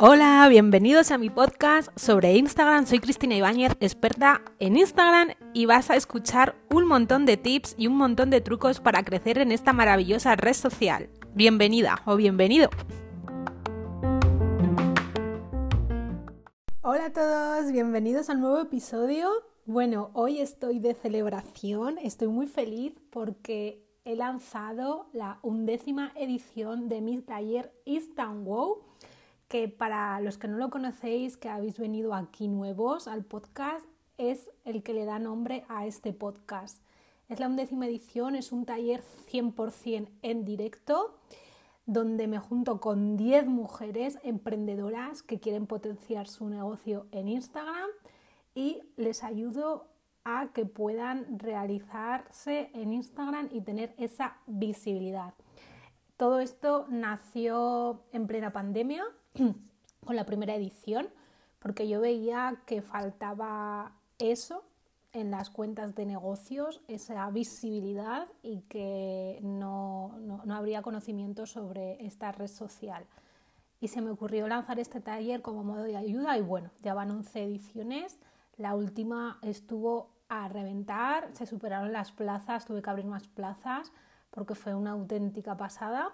Hola, bienvenidos a mi podcast sobre Instagram. Soy Cristina Ibáñez, experta en Instagram y vas a escuchar un montón de tips y un montón de trucos para crecer en esta maravillosa red social. Bienvenida o bienvenido. Hola a todos, bienvenidos al nuevo episodio. Bueno, hoy estoy de celebración, estoy muy feliz porque he lanzado la undécima edición de mi taller Instant Wow que para los que no lo conocéis, que habéis venido aquí nuevos al podcast, es el que le da nombre a este podcast. Es la undécima edición, es un taller 100% en directo donde me junto con 10 mujeres emprendedoras que quieren potenciar su negocio en Instagram y les ayudo que puedan realizarse en Instagram y tener esa visibilidad. Todo esto nació en plena pandemia, con la primera edición, porque yo veía que faltaba eso en las cuentas de negocios, esa visibilidad y que no, no, habría conocimiento sobre esta red social. Y se me ocurrió lanzar este taller como modo de ayuda y bueno, ya van 11 ediciones, la última estuvo a reventar, se superaron las plazas, tuve que abrir más plazas porque fue una auténtica pasada.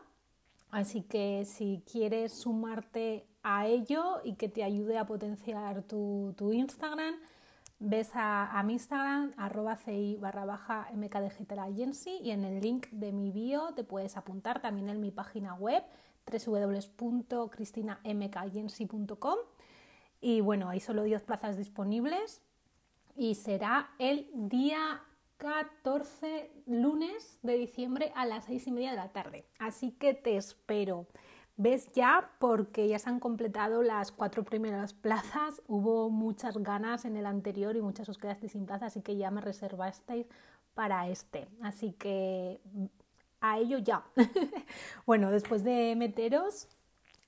Así que si quieres sumarte a ello y que te ayude a potenciar tu, Instagram, ves a, mi Instagram, arroba ci barra baja y en el link de mi bio te puedes apuntar también en mi página web www.cristinamkagency.com y bueno, hay solo 10 plazas disponibles y será el día 14 lunes de diciembre a las 6 y media de la tarde. Así que te espero. Ves ya porque ya se han completado las cuatro primeras plazas. Hubo muchas ganas en el anterior y muchas os quedasteis sin plaza, así que ya me reservasteis para este. Así que a ello ya. bueno, después de meteros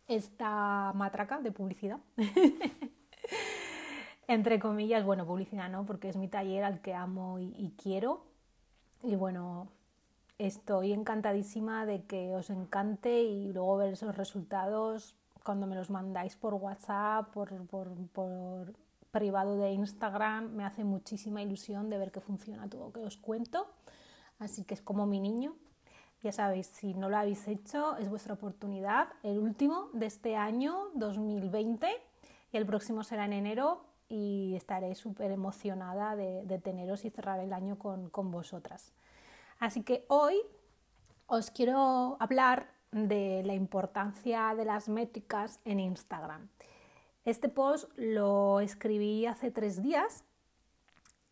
esta matraca de publicidad. entre comillas, bueno, publicidad no, porque es mi taller al que amo y, quiero. Y bueno, estoy encantadísima de que os encante y luego ver esos resultados cuando me los mandáis por WhatsApp, por, por, por privado de Instagram. Me hace muchísima ilusión de ver que funciona todo lo que os cuento. Así que es como mi niño. Ya sabéis, si no lo habéis hecho, es vuestra oportunidad. El último de este año 2020 y el próximo será en enero y estaré súper emocionada de, teneros y cerrar el año con, con vosotras. Así que hoy os quiero hablar de la importancia de las métricas en Instagram. Este post lo escribí hace tres días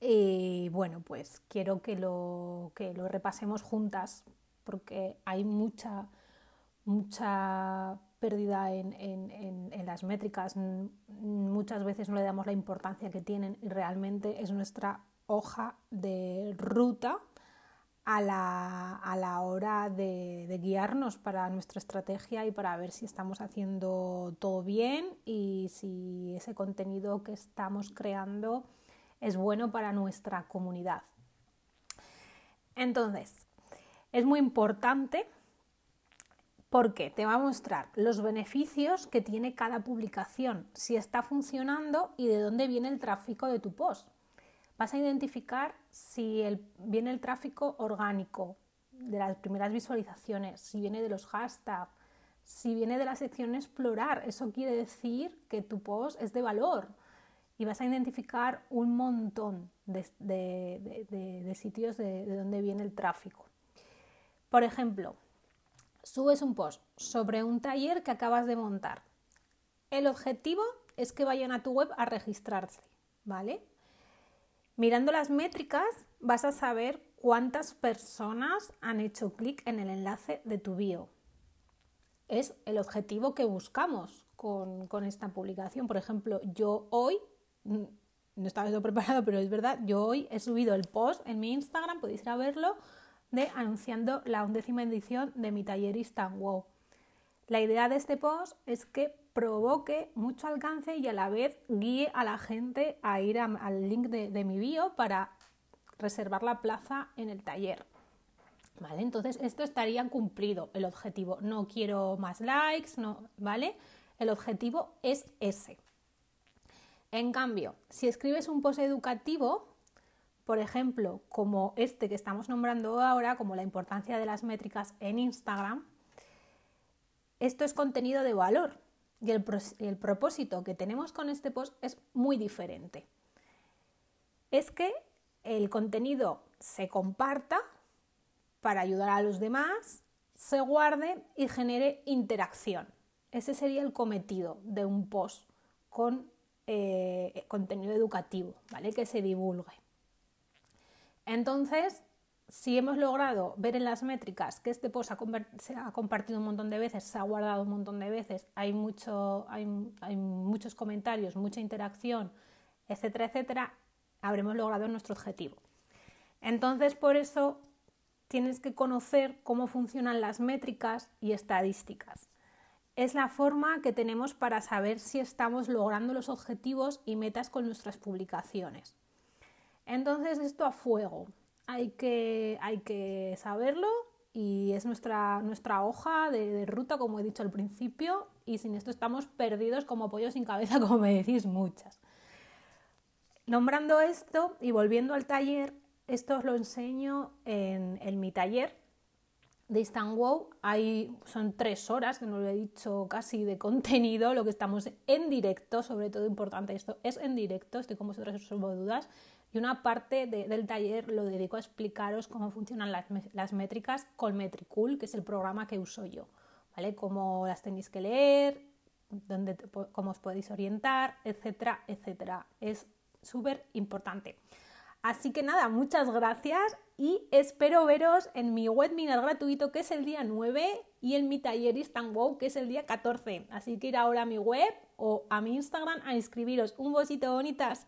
y bueno, pues quiero que lo, que lo repasemos juntas porque hay mucha, mucha pérdida en, las métricas, muchas veces no le damos la importancia que tienen y realmente es nuestra hoja de ruta a la, hora de, guiarnos para nuestra estrategia y para ver si estamos haciendo todo bien y si ese contenido que estamos creando es bueno para nuestra comunidad. Entonces, es muy importante porque te va a mostrar los beneficios que tiene cada publicación, si está funcionando y de dónde viene el tráfico de tu post. Vas a identificar si viene el tráfico orgánico, de las primeras visualizaciones, si viene de los hashtags, si viene de la sección explorar. Eso quiere decir que tu post es de valor y vas a identificar un montón de, sitios de, de viene el tráfico. Por ejemplo, subes un post sobre un taller que acabas de montar. El objetivo es que vayan a tu web a registrarse, ¿vale? Mirando las métricas vas a saber cuántas personas han hecho clic en el enlace de tu bio. Es el objetivo que buscamos con, esta publicación. Por ejemplo, yo hoy, no estaba preparado, pero es verdad, yo hoy he subido el post en mi Instagram, podéis ir a verlo, de anunciando la undécima edición de mi tallerista Wow. La idea de este post es que provoque mucho alcance y a la vez guíe a la gente a ir al link de, mi bio para reservar la plaza en el taller. ¿Vale? Entonces esto estaría cumplido el objetivo. No quiero más likes, no, ¿vale? El objetivo es ese. En cambio, si escribes un post educativo, por ejemplo, como este que estamos nombrando ahora, como la importancia de las métricas en Instagram, esto es contenido de valor y el, propósito que tenemos con este post es muy diferente. Es que el contenido se comparta para ayudar a los demás, se guarde y genere interacción. Ese sería el cometido de un post con eh, contenido educativo, ¿vale? Que se divulgue. Entonces, si hemos logrado ver en las métricas que este post se ha compartido un montón de veces, se ha guardado un montón de veces, hay, hay muchos comentarios, mucha interacción, etcétera, etcétera, habremos logrado nuestro objetivo. Entonces, por eso tienes que conocer cómo funcionan las métricas y estadísticas. Es la forma que tenemos para saber si estamos logrando los objetivos y metas con nuestras publicaciones. Entonces, esto a fuego. Hay que, hay que saberlo y es nuestra, nuestra hoja de, ruta, como he dicho al principio, y sin esto estamos perdidos como pollos sin cabeza, como me decís muchas. Nombrando esto y volviendo al taller, esto os lo enseño en, mi taller de Instant. Hay, son tres horas, que no lo he dicho casi, de contenido, lo que estamos en directo, sobre todo importante esto, es en directo, estoy con vosotros, resuelvo dudas. Y una parte del taller lo dedico a explicaros cómo funcionan las, las métricas con Metricool, que es el programa que uso yo, ¿vale? Cómo las tenéis que leer, dónde, cómo os podéis orientar, etcétera, etcétera. Es súper importante. Así que nada, muchas gracias y espero veros en mi webinar gratuito que es el día 9 y en mi taller Instant Wow que es el día 14. Así que ir ahora a mi web o a mi Instagram a inscribiros. Un besito bonitas.